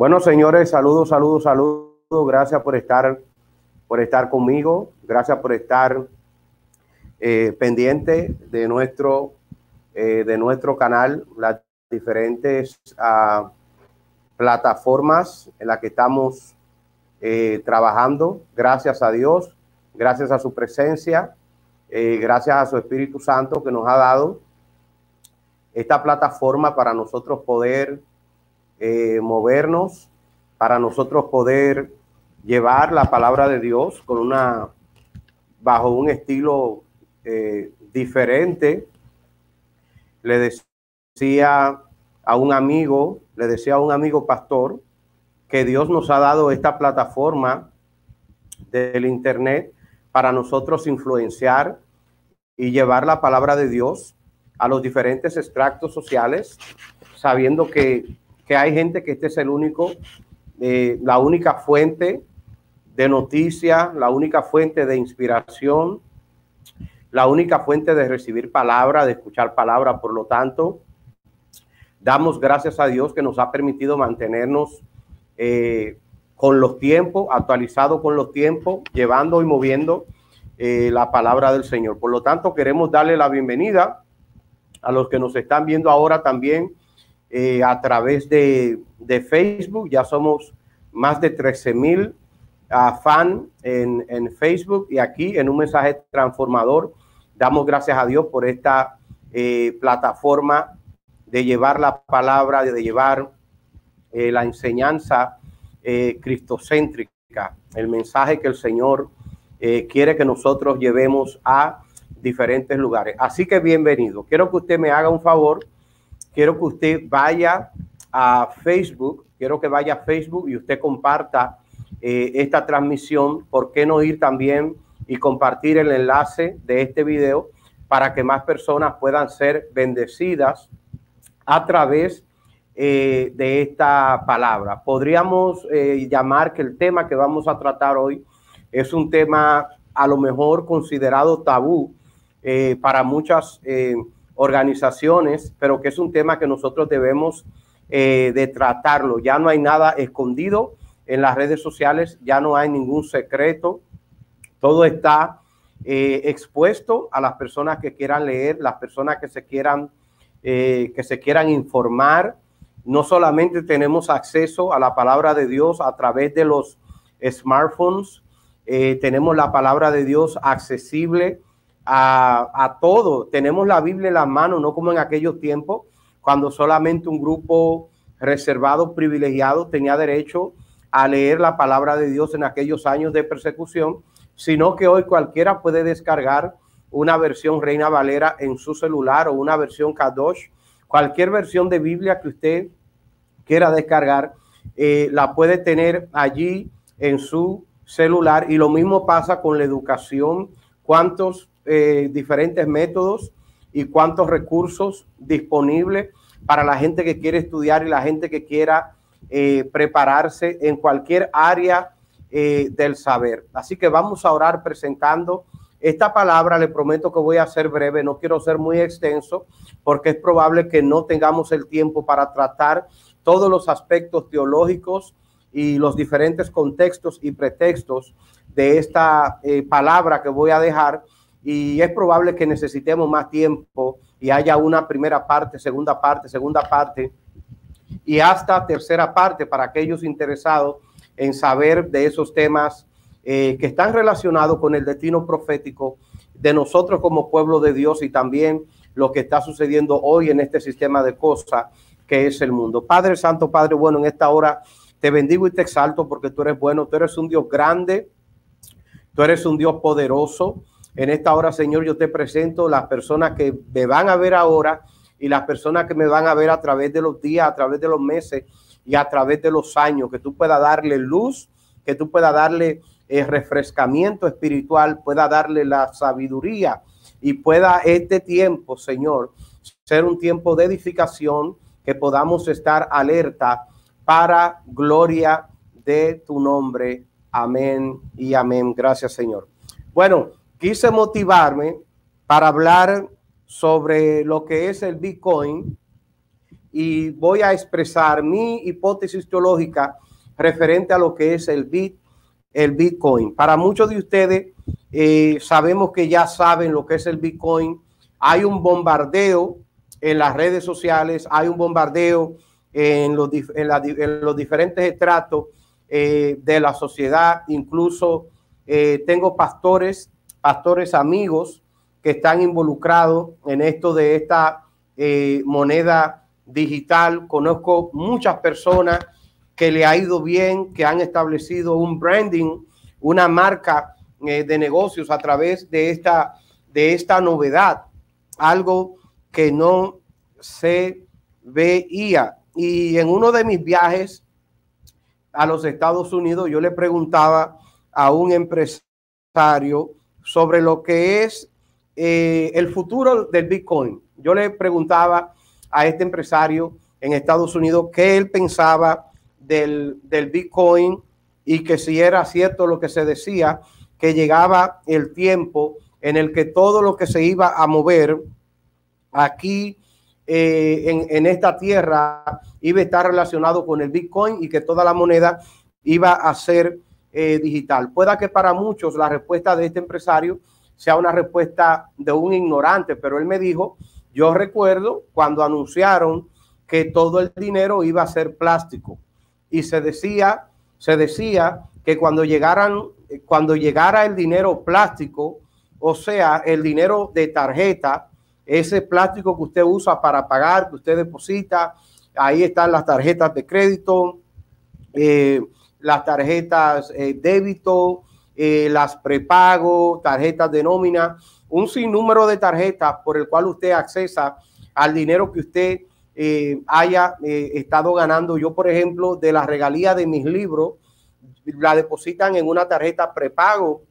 Bueno, señores, saludos, saludos, saludos. Gracias por estar, por estar conmigo. Gracias por estar eh, pendiente de nuestro, eh, de nuestro canal, las diferentes uh, plataformas en las que estamos eh, trabajando. Gracias a Dios, gracias a su presencia, eh, gracias a su Espíritu Santo que nos ha dado esta plataforma para nosotros poder eh, movernos, para nosotros poder llevar la palabra de Dios con una bajo un estilo eh, diferente. Le decía a un amigo, le decía a un amigo pastor que Dios nos ha dado esta plataforma del internet para nosotros influenciar y llevar la palabra de Dios a los diferentes extractos sociales, sabiendo que que hay gente que este es el único, eh, la única fuente de noticia, la única fuente de inspiración, la única fuente de recibir palabra, de escuchar palabra. Por lo tanto, damos gracias a Dios que nos ha permitido mantenernos eh, con los tiempos, actualizado con los tiempos, llevando y moviendo eh, la palabra del Señor. Por lo tanto, queremos darle la bienvenida a los que nos están viendo ahora también eh, a través de, de, Facebook. Ya somos más de 13 mil uh, fan en, en, Facebook y aquí en un mensaje transformador. Damos gracias a Dios por esta eh, plataforma de llevar la palabra, de llevar eh, la enseñanza cristocéntrica, el mensaje que el Señor quiere que nosotros llevemos a diferentes lugares. Así que bienvenido. Quiero que usted me haga un favor quiero que usted vaya a Facebook, quiero que vaya a Facebook y usted comparta eh, esta transmisión. ¿Por qué no ir también y compartir el enlace de este video para que más personas puedan ser bendecidas a través eh, de esta palabra? Podríamos eh, llamar que el tema que vamos a tratar hoy es un tema a lo mejor considerado tabú para muchas eh, organizaciones, pero que es un tema que nosotros debemos eh, de tratarlo. Ya no hay nada escondido en las redes sociales, ya no hay ningún secreto, todo está eh, expuesto a las personas que quieran leer, las personas que se quieran, eh, que se quieran informar. No solamente tenemos acceso a la palabra de Dios a través de los smartphones, tenemos la palabra de Dios accesible a, todo. Tenemos la Biblia en la mano, no como en aquellos tiempos, cuando solamente un grupo reservado, privilegiado, tenía derecho a leer la palabra de Dios en aquellos años de persecución, sino que hoy cualquiera puede descargar una versión Reina Valera en su celular o una versión Kadosh, cualquier versión de Biblia que usted quiera descargar, eh, la puede tener allí en su celular y lo mismo pasa con la educación. ¿Cuántos eh, diferentes métodos y cuántos recursos disponibles para la gente que quiere estudiar y la gente que quiera eh, prepararse en cualquier área eh, del saber. Así que vamos a orar presentando esta palabra. Le prometo que voy a ser breve, no quiero ser muy extenso porque es probable que no tengamos el tiempo para tratar todos los aspectos teológicos y los diferentes contextos y pretextos de esta eh, palabra que voy a dejar y es probable que necesitemos más tiempo y haya una primera parte, segunda parte, segunda parte y hasta tercera parte para aquellos interesados en saber de esos temas eh, que están relacionados con el destino profético de nosotros como pueblo de Dios y también lo que está sucediendo hoy en este sistema de cosas que es el mundo. Padre Santo, Padre bueno, en esta hora te bendigo y te exalto porque tú eres bueno, tú eres un Dios grande, tú eres un Dios poderoso. En esta hora, Señor, yo te presento las personas que me van a ver ahora y las personas que me van a ver a través de los días, a través de los meses y a través de los años, que tú puedas darle luz, que tú puedas darle el refrescamiento espiritual, pueda darle la sabiduría y pueda este tiempo, Señor, ser un tiempo de edificación, que podamos estar alerta para gloria de tu nombre. Amén y amén. Gracias, Señor. Bueno, quise motivarme para hablar sobre lo que es el Bitcoin y voy a expresar mi hipótesis teológica referente a lo que es el bit, el Bitcoin. Para muchos de ustedes eh, sabemos que ya saben lo que es el Bitcoin. Hay un bombardeo en las redes sociales, hay un bombardeo en los, en los diferentes estratos eh, de la sociedad. Incluso eh, tengo pastores, pastores amigos que están involucrados en esto de esta moneda digital. Conozco muchas personas que le ha ido bien, que han establecido un branding, una marca eh, de negocios a través de esta, de esta novedad, algo que no se veía. Y en uno de mis viajes a los Estados Unidos, yo le preguntaba a un empresario sobre lo que es eh, el futuro del Bitcoin. Yo le preguntaba a este empresario en Estados Unidos qué él pensaba del, del Bitcoin y que si era cierto lo que se decía, que llegaba el tiempo en el que todo lo que se iba a mover aquí eh, en, en, esta tierra iba a estar relacionado con el Bitcoin y que toda la moneda iba a ser eh, digital. Pueda que para muchos la respuesta de este empresario sea una respuesta de un ignorante, pero él me dijo yo recuerdo cuando anunciaron que todo el dinero iba a ser plástico y se decía, se decía que cuando llegaran, cuando llegara el dinero plástico, o sea, el dinero de tarjeta, ese plástico que usted usa para pagar, que usted deposita, ahí están las tarjetas de crédito, eh, las tarjetas eh, débito, eh, las prepago, tarjetas de nómina, un sinnúmero de tarjetas por el cual usted accesa al dinero que usted eh, haya eh, estado ganando. Yo, por ejemplo, de la regalía de mis libros, la depositan en una tarjeta prepago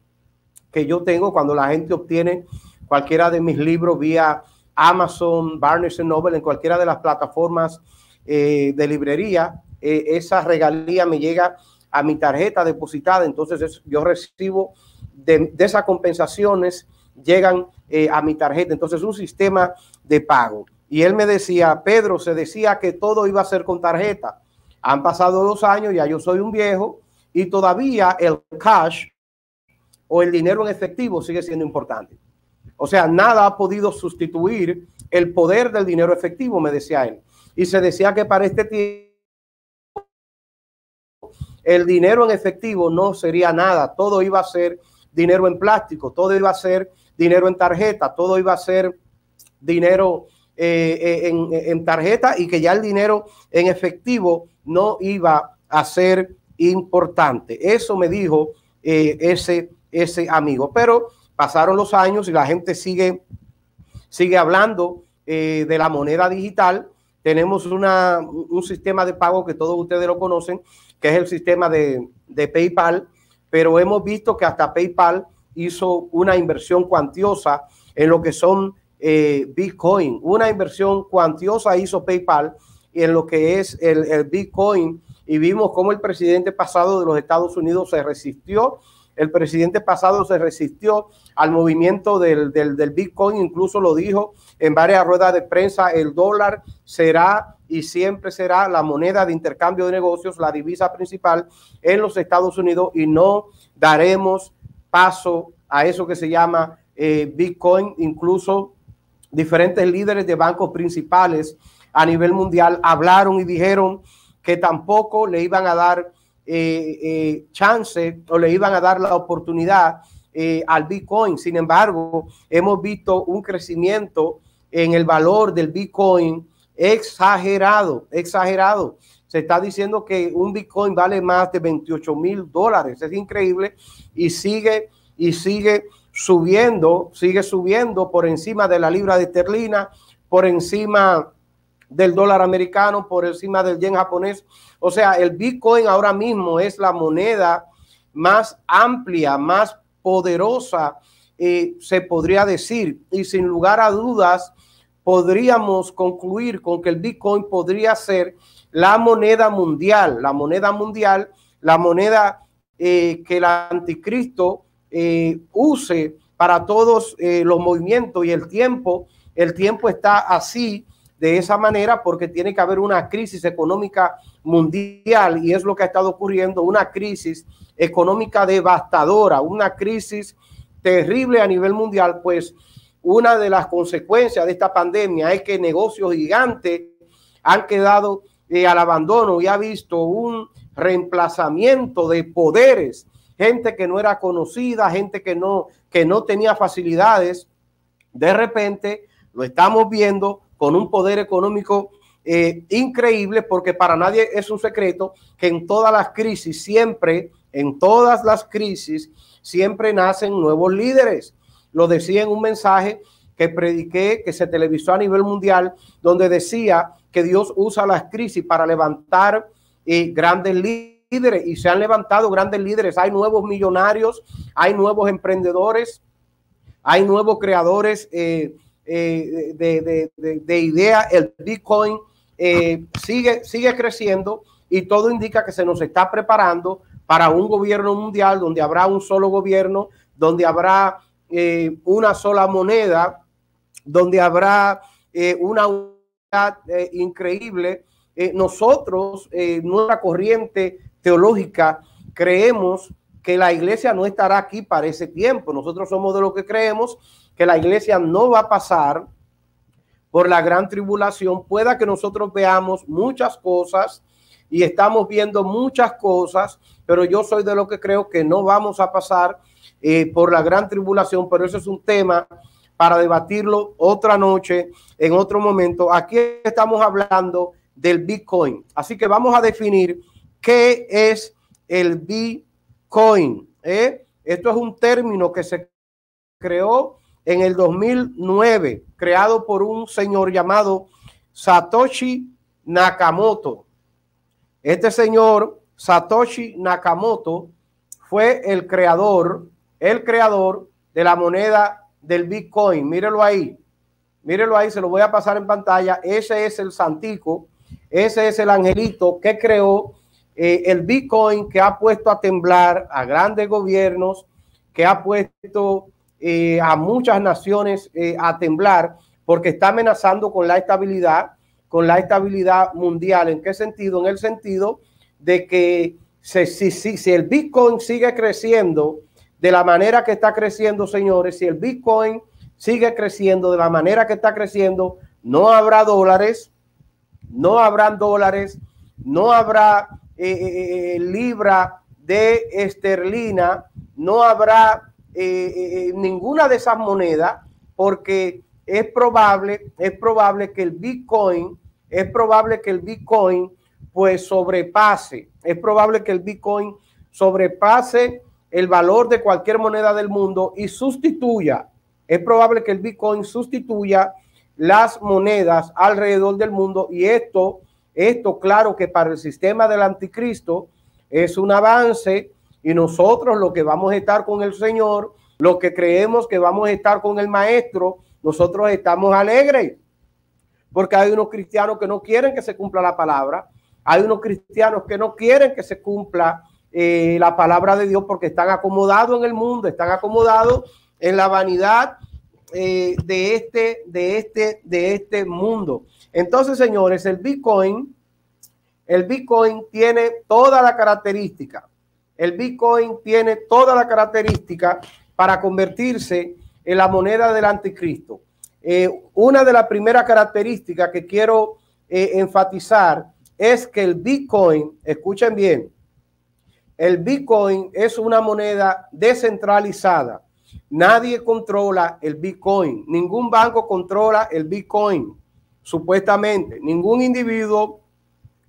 que yo tengo cuando la gente obtiene cualquiera de mis libros vía Amazon, Barnes Noble, en cualquiera de las plataformas eh, de librería. esa regalía me llega a mi tarjeta depositada, entonces yo recibo de, de esas compensaciones llegan eh, a mi tarjeta. Entonces, un sistema de pago. Y él me decía, Pedro, se decía que todo iba a ser con tarjeta. Han pasado dos años, ya yo soy un viejo y todavía el cash o el dinero en efectivo sigue siendo importante. O sea, nada ha podido sustituir el poder del dinero efectivo, me decía él. Y se decía que para este tiempo el dinero en efectivo no sería nada, todo iba a ser dinero en plástico, todo iba a ser dinero en tarjeta, todo iba a ser dinero eh, eh, en, tarjeta y que ya el dinero en efectivo no iba a ser importante. Eso me dijo eh, ese, ese amigo. Pero pasaron los años y la gente sigue, sigue hablando de la moneda digital. Tenemos una, un sistema de pago que todos ustedes lo conocen, que es el sistema de, de PayPal, pero hemos visto que hasta PayPal hizo una inversión cuantiosa en lo que son eh, Bitcoin. Una inversión cuantiosa hizo PayPal en lo que es el, Bitcoin y vimos cómo el presidente pasado de los Estados Unidos se resistió. El presidente pasado se resistió al movimiento del, del, del Bitcoin, incluso lo dijo en varias ruedas de prensa, el dólar será y siempre será la moneda de intercambio de negocios, la divisa principal en los Estados Unidos y no daremos paso a eso que se llama eh, Bitcoin. Incluso diferentes líderes de bancos principales a nivel mundial hablaron y dijeron que tampoco le iban a dar eh, eh, chance o le iban a dar la oportunidad al Bitcoin. Sin embargo, hemos visto un crecimiento en el valor del Bitcoin exagerado, exagerado. Se está diciendo que un Bitcoin vale más de 28 mil dólares. Es increíble y sigue y sigue subiendo, sigue subiendo por encima de la libra de esterlina, por encima del dólar americano, por encima del yen japonés. O sea, el Bitcoin ahora mismo es la moneda más amplia, más poderosa, eh, se podría decir. Y sin lugar a dudas, podríamos concluir con que el Bitcoin podría ser la moneda mundial, la moneda mundial, la moneda eh, que el anticristo eh, use para todos eh, los movimientos y el tiempo, el tiempo está así de esa manera porque tiene que haber una crisis económica mundial y es lo que ha estado ocurriendo, una crisis económica devastadora, una crisis terrible a nivel mundial, pues una de las consecuencias de esta pandemia es que negocios gigantes han quedado eh, al abandono y ha visto un reemplazamiento de poderes, gente que no era conocida, gente que no, que no tenía facilidades, de repente lo estamos viendo con un poder económico eh, increíble, porque para nadie es un secreto que en todas las crisis, siempre, en todas las crisis, siempre nacen nuevos líderes. Lo decía en un mensaje que prediqué, que se televisó a nivel mundial, donde decía que Dios usa las crisis para levantar eh, grandes líderes y se han levantado grandes líderes. Hay nuevos millonarios, hay nuevos emprendedores, hay nuevos creadores eh, eh, de, de, de, idea. El Bitcoin sigue, sigue creciendo y todo indica que se nos está preparando para un gobierno mundial donde habrá un solo gobierno, donde habrá una sola moneda donde habrá eh, una unidad eh, increíble. Eh, nosotros, nuestra corriente teológica, creemos que la iglesia no estará aquí para ese tiempo. Nosotros somos de lo que creemos que la iglesia no va a pasar por la gran tribulación. Pueda que nosotros veamos muchas cosas y estamos viendo muchas cosas, pero yo soy de lo que creo que no vamos a pasar por la gran tribulación, pero eso es un tema para debatirlo otra noche, en otro momento. Aquí estamos hablando del Bitcoin. Así que vamos a definir qué es el Bitcoin. ¿eh? Esto es un término que se creó en el 2009, creado por un señor llamado Satoshi Nakamoto. Este señor, Satoshi Nakamoto, fue el creador, el creador de la moneda del Bitcoin. Mírelo ahí. Mírelo ahí, se lo voy a pasar en pantalla. Ese es el santico, ese es el angelito que creó eh, el Bitcoin, que ha puesto a temblar a grandes gobiernos, que ha puesto eh, a muchas naciones eh, a temblar, porque está amenazando con la estabilidad, con la estabilidad mundial. ¿En qué sentido? En el sentido de que si, si, si el Bitcoin sigue creciendo, de la manera que está creciendo, señores, si el Bitcoin sigue creciendo de la manera que está creciendo, no habrá dólares, no habrán dólares, no habrá eh, eh, eh, libra de esterlina, no habrá ninguna de esas monedas, porque es probable, es probable que el Bitcoin, es probable que el Bitcoin pues sobrepase, es probable que el Bitcoin sobrepase el valor de cualquier moneda del mundo y sustituya, es probable que el Bitcoin sustituya las monedas alrededor del mundo. Y esto, esto claro que para el sistema del anticristo es un avance y nosotros lo que vamos a estar con el Señor, lo que creemos que vamos a estar con el Maestro, nosotros estamos alegres. Porque hay unos cristianos que no quieren que se cumpla la palabra, hay unos cristianos que no quieren que se cumpla eh, la palabra de Dios porque están acomodados en el mundo, están acomodados en la vanidad eh, de, este, de, este, de este mundo. Entonces, señores, el Bitcoin, el Bitcoin tiene toda la característica. El Bitcoin tiene toda la característica para convertirse en la moneda del anticristo. Eh, una de las primeras características que quiero enfatizar es que el Bitcoin, escuchen bien, el Bitcoin es una moneda descentralizada. Nadie controla el Bitcoin. Ningún banco controla el Bitcoin, supuestamente. Ningún individuo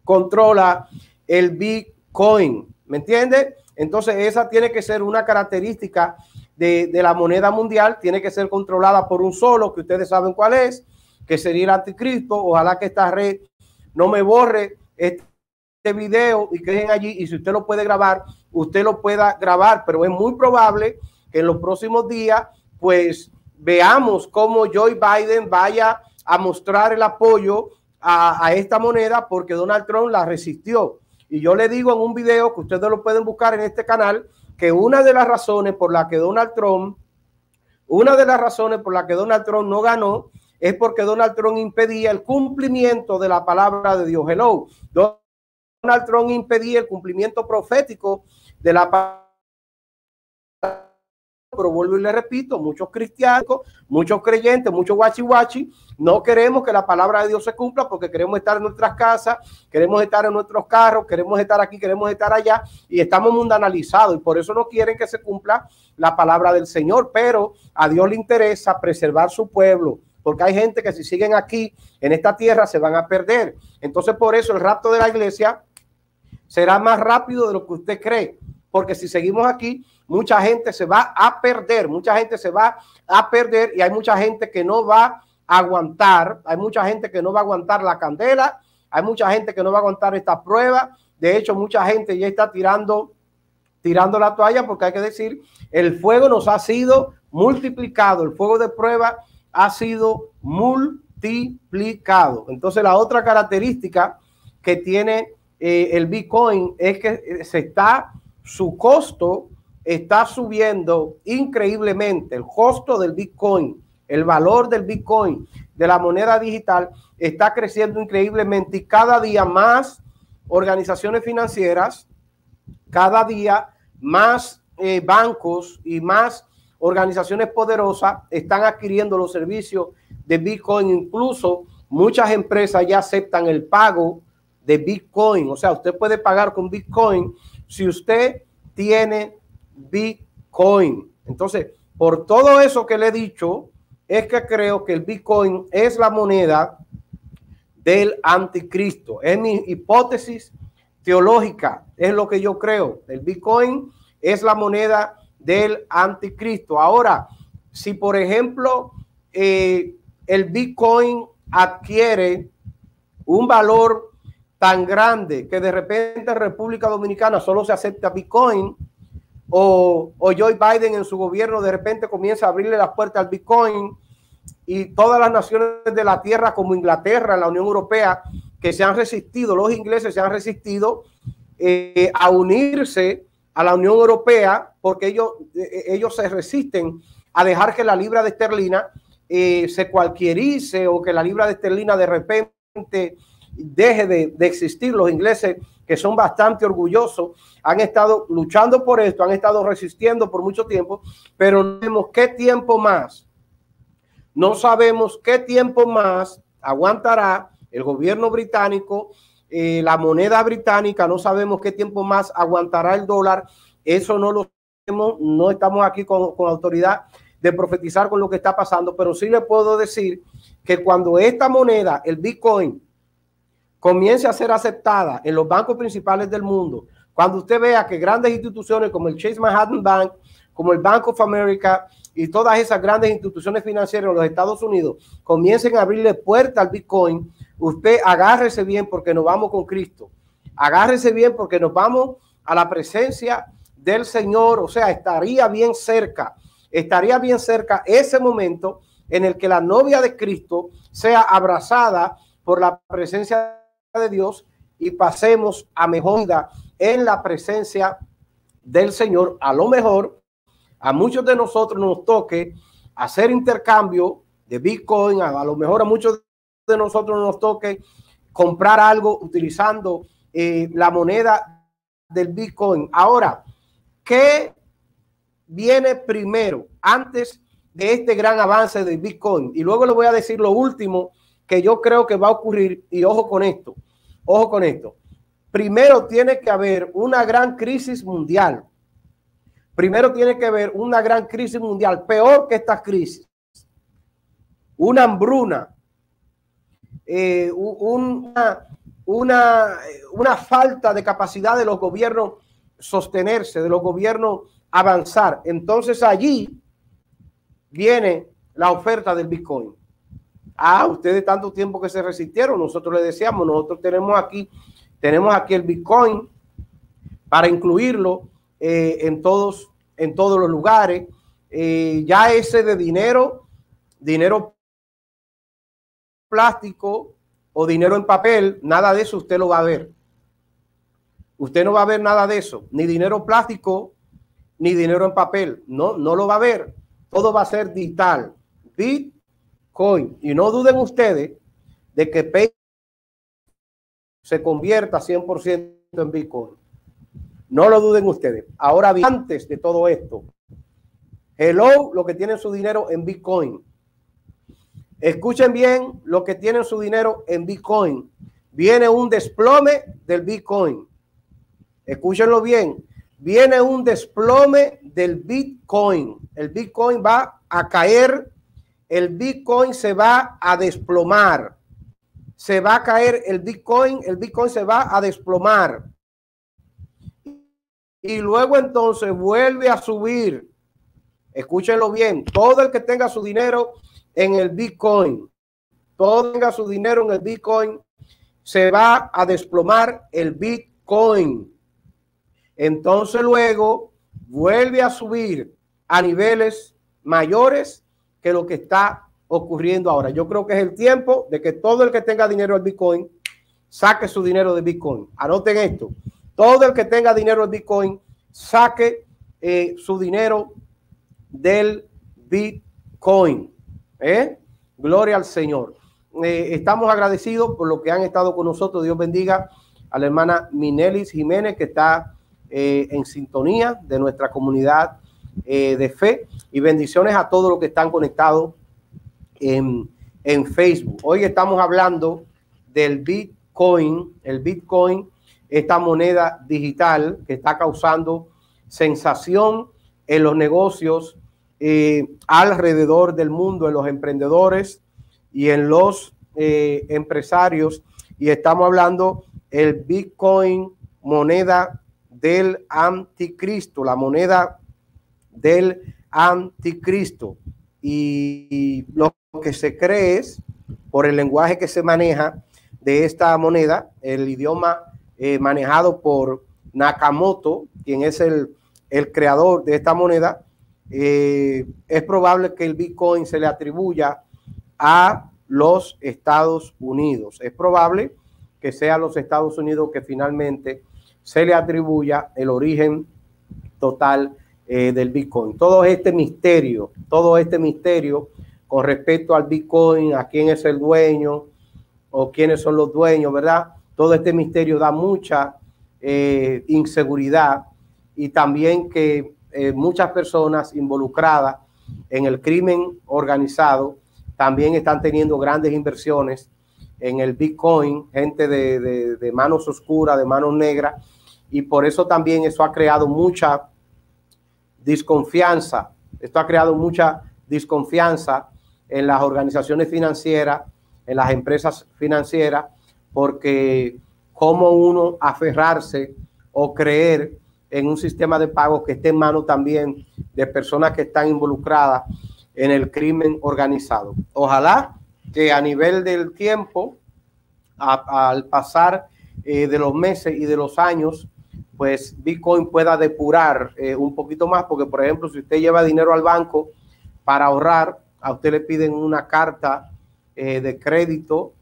controla el Bitcoin. ¿Me entiende? Entonces esa tiene que ser una característica de, la moneda mundial. Tiene que ser controlada por un solo, que ustedes saben cuál es, que sería el anticristo. Ojalá que esta red no me borre este este video y queden allí y si usted lo puede grabar, usted lo pueda grabar, pero es muy probable que en los próximos días pues veamos cómo Joe Biden vaya a mostrar el apoyo a, esta moneda porque Donald Trump la resistió. Y yo le digo en un video que ustedes lo pueden buscar en este canal que una de las razones por la que Donald Trump, una de las razones por la que Donald Trump no ganó es porque Donald Trump impedía el cumplimiento de la palabra de Dios. Hello. Donald Trump impedía el cumplimiento profético de la palabra pero vuelvo y le repito, muchos cristianos, muchos creyentes, muchos guachi guachi, no queremos que la palabra de Dios se cumpla porque queremos estar en nuestras casas, queremos estar en nuestros carros, queremos estar aquí, queremos estar allá y estamos mundanalizados y por eso no quieren que se cumpla la palabra del Señor, pero a Dios le interesa preservar su pueblo, porque hay gente que si siguen aquí en esta tierra se van a perder. Entonces por eso el rapto de la iglesia será más rápido de lo que usted cree, porque si seguimos aquí mucha gente se va a perder, mucha gente se va a perder y hay mucha gente que no va a aguantar, hay mucha gente que no va a aguantar la candela, hay mucha gente que no va a aguantar esta prueba. De hecho, mucha gente ya está tirando tirando la toalla porque hay que decir, el fuego nos ha sido multiplicado, el fuego de prueba ha sido multiplicado. Entonces, la otra característica que tiene eh, el Bitcoin es que se está, su costo está subiendo increíblemente. El costo del Bitcoin, el valor del Bitcoin, de la moneda digital, está creciendo increíblemente y cada día más organizaciones financieras, cada día más eh, bancos y más organizaciones poderosas están adquiriendo los servicios de Bitcoin. Incluso muchas empresas ya aceptan el pago de Bitcoin. O sea, usted puede pagar con Bitcoin si usted tiene Bitcoin. Entonces, por todo eso que le he dicho, es que creo que el Bitcoin es la moneda del anticristo. Es mi hipótesis teológica, es lo que yo creo. El Bitcoin es la moneda del anticristo. Ahora, si por ejemplo eh, el Bitcoin adquiere un valor tan grande que de repente en República Dominicana solo se acepta Bitcoin, o, Joe Biden en su gobierno de repente comienza a abrirle las puertas al Bitcoin y todas las naciones de la tierra como Inglaterra, la Unión Europea, que se han resistido, los ingleses se han resistido eh, a unirse a la Unión Europea porque ellos, eh, ellos se resisten a dejar que la libra de esterlina eh, se cualquierice o que la libra de esterlina de repente deje de, de existir. Los ingleses que son bastante orgullosos, han estado luchando por esto, han estado resistiendo por mucho tiempo, pero no sabemos qué tiempo más, no sabemos qué tiempo más aguantará el gobierno británico, eh, la moneda británica, no sabemos qué tiempo más aguantará el dólar, eso no lo sabemos, no estamos aquí con, con autoridad de profetizar con lo que está pasando, pero sí le puedo decir que cuando esta moneda, el Bitcoin, comience a ser aceptada en los bancos principales del mundo, cuando usted vea que grandes instituciones como el Chase Manhattan Bank, como el Bank of America y todas esas grandes instituciones financieras en los Estados Unidos comiencen a abrirle puerta al Bitcoin, usted agárrese bien porque nos vamos con Cristo. Agárrese bien porque nos vamos a la presencia del Señor, o sea, estaría bien cerca, estaría bien cerca ese momento en el que la novia de Cristo sea abrazada por la presencia de Dios y pasemos a mejor vida en la presencia del Señor. A lo mejor a muchos de nosotros nos toque hacer intercambio de Bitcoin, a, lo mejor a muchos de nosotros nos toque comprar algo utilizando eh, la moneda del Bitcoin. Ahora, ¿qué viene primero antes de este gran avance del Bitcoin? Y luego le voy a decir lo último que yo creo que va a ocurrir, y ojo con esto, ojo con esto. Primero tiene que haber una gran crisis mundial. Primero tiene que haber una gran crisis mundial, peor que esta crisis. Una hambruna, eh, una, una, una falta de capacidad de los gobiernos sostenerse, de los gobiernos avanzar. Entonces allí viene la oferta del Bitcoin. Ah, ustedes tanto tiempo que se resistieron, nosotros le decíamos, nosotros tenemos aquí, tenemos aquí el Bitcoin para incluirlo eh, en todos, en todos los lugares. Eh, ya ese de dinero, dinero plástico o dinero en papel, nada de eso usted lo va a ver. Usted no va a ver nada de eso, ni dinero plástico, ni dinero en papel. No, no lo va a ver. Todo va a ser digital. Bit Bitcoin. Y no duden ustedes de que PayPal se convierta 100% en Bitcoin. No lo duden ustedes. Ahora bien, antes de todo esto, hello, lo que tienen su dinero en Bitcoin. Escuchen bien lo que tienen su dinero en Bitcoin. Viene un desplome del Bitcoin. Escúchenlo bien. Viene un desplome del Bitcoin. El Bitcoin va a caer. El Bitcoin se va a desplomar. Se va a caer el Bitcoin. El Bitcoin se va a desplomar. Y luego entonces vuelve a subir. Escúchenlo bien. Todo el que tenga su dinero en el Bitcoin, todo tenga su dinero en el Bitcoin, se va a desplomar el Bitcoin. Entonces luego vuelve a subir a niveles mayores que lo que está ocurriendo ahora. Yo creo que es el tiempo de que todo el que tenga dinero en Bitcoin saque su dinero de Bitcoin. Anoten esto. Todo el que tenga dinero en Bitcoin saque eh, su dinero del Bitcoin. ¿Eh? Gloria al Señor. Eh, estamos agradecidos por lo que han estado con nosotros. Dios bendiga a la hermana Minelis Jiménez, que está eh, en sintonía de nuestra comunidad de fe. Y bendiciones a todos los que están conectados en, en Facebook. Hoy estamos hablando del Bitcoin, el Bitcoin, esta moneda digital que está causando sensación en los negocios eh, alrededor del mundo, en los emprendedores y en los eh, empresarios. Y estamos hablando el Bitcoin, moneda del anticristo, la moneda del anticristo. Y, lo que se cree es, por el lenguaje que se maneja de esta moneda, el idioma eh, manejado por Nakamoto, quien es el, el creador de esta moneda, eh, es probable que el Bitcoin se le atribuya a los Estados Unidos. Es probable que sea los Estados Unidos que finalmente se le atribuya el origen total eh, del Bitcoin. Todo este misterio, todo este misterio con respecto al Bitcoin, a quién es el dueño o quiénes son los dueños, ¿verdad? Todo este misterio da mucha eh, inseguridad y también que eh, muchas personas involucradas en el crimen organizado también están teniendo grandes inversiones en el Bitcoin, gente de, manos oscuras, de manos negras, y por eso también eso ha creado mucha desconfianza. Esto ha creado mucha desconfianza en las organizaciones financieras, en las empresas financieras, porque cómo uno aferrarse o creer en un sistema de pago que esté en manos también de personas que están involucradas en el crimen organizado. Ojalá que a nivel del tiempo, al pasar eh, de los meses y de los años, pues Bitcoin pueda depurar eh, un poquito más, porque por ejemplo, si usted lleva dinero al banco para ahorrar, a usted le piden una carta eh, de crédito,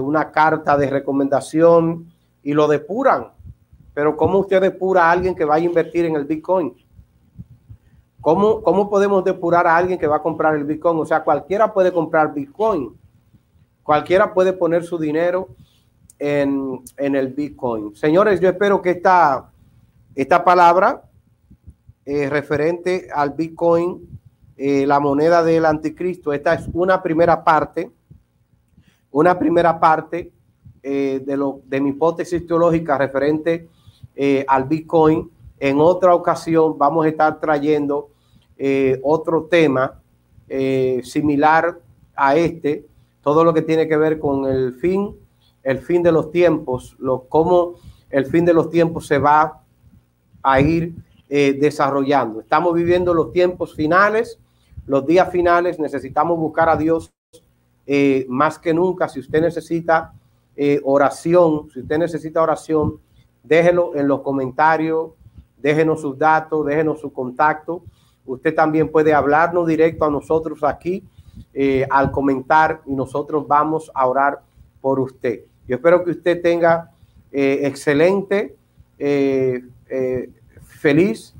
una carta de recomendación y lo depuran pero ¿cómo usted depura a alguien que vaya a invertir en el Bitcoin? ¿Cómo, ¿Cómo podemos depurar a alguien que va a comprar el Bitcoin? O sea, cualquiera puede comprar Bitcoin. Cualquiera puede poner su dinero en, el Bitcoin. Señores, yo espero que esta, esta palabra eh, referente al Bitcoin, eh, la moneda del anticristo, esta es una primera parte, una primera parte eh, de, lo, de mi hipótesis teológica referente al Bitcoin. En otra ocasión vamos a estar trayendo otro tema similar a este, todo lo que tiene que ver con el fin, el fin de los tiempos, lo, cómo el fin de los tiempos se va a ir desarrollando. Estamos viviendo los tiempos finales, los días finales, necesitamos buscar a Dios más que nunca. Si usted necesita oración, si usted necesita oración, déjelo en los comentarios, déjenos sus datos, déjenos su contacto. Usted también puede hablarnos directo a nosotros aquí eh, al comentar y nosotros vamos a orar por usted. Yo espero que usted tenga eh, excelente, eh, feliz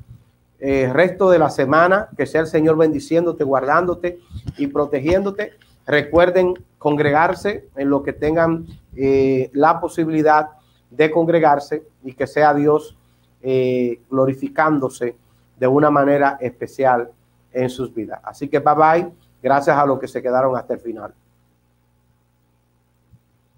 resto de la semana, que sea el Señor bendiciéndote, guardándote y protegiéndote. Recuerden congregarse en lo que tengan eh, la posibilidad de congregarse y que sea Dios eh, glorificándose de una manera especial en sus vidas. Así que bye bye. Gracias a los que se quedaron hasta el final.